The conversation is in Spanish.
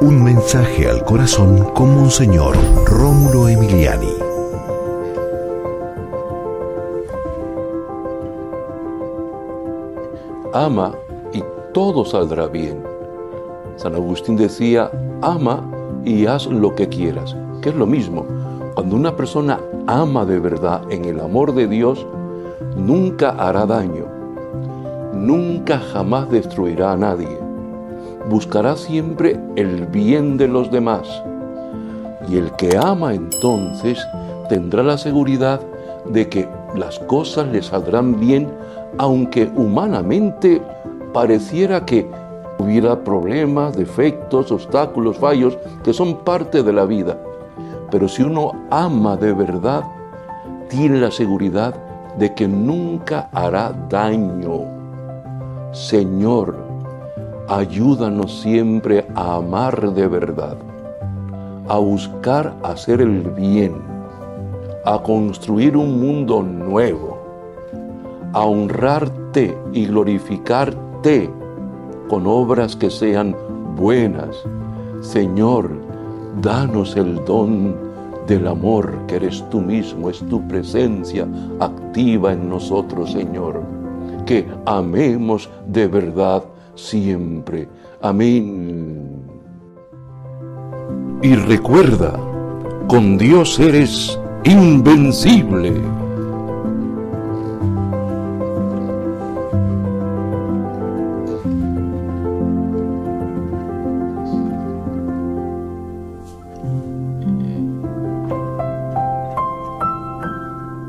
Un mensaje al corazón con Monseñor Rómulo Emiliani. Ama y todo saldrá bien. San Agustín decía, ama y haz lo que quieras, que es lo mismo. Cuando una persona ama de verdad en el amor de Dios, nunca hará daño, nunca jamás destruirá a nadie. Buscará siempre el bien de los demás. Y el que ama entonces tendrá la seguridad de que las cosas le saldrán bien, aunque humanamente pareciera que hubiera problemas, defectos, obstáculos, fallos, que son parte de la vida. Pero si uno ama de verdad, tiene la seguridad de que nunca hará daño. Señor, ayúdanos siempre a amar de verdad, a buscar hacer el bien, a construir un mundo nuevo, a honrarte y glorificarte con obras que sean buenas. Señor, danos el don del amor que eres tú mismo, es tu presencia activa en nosotros, Señor. Que amemos de verdad siempre. Amén. Y recuerda, con Dios eres invencible.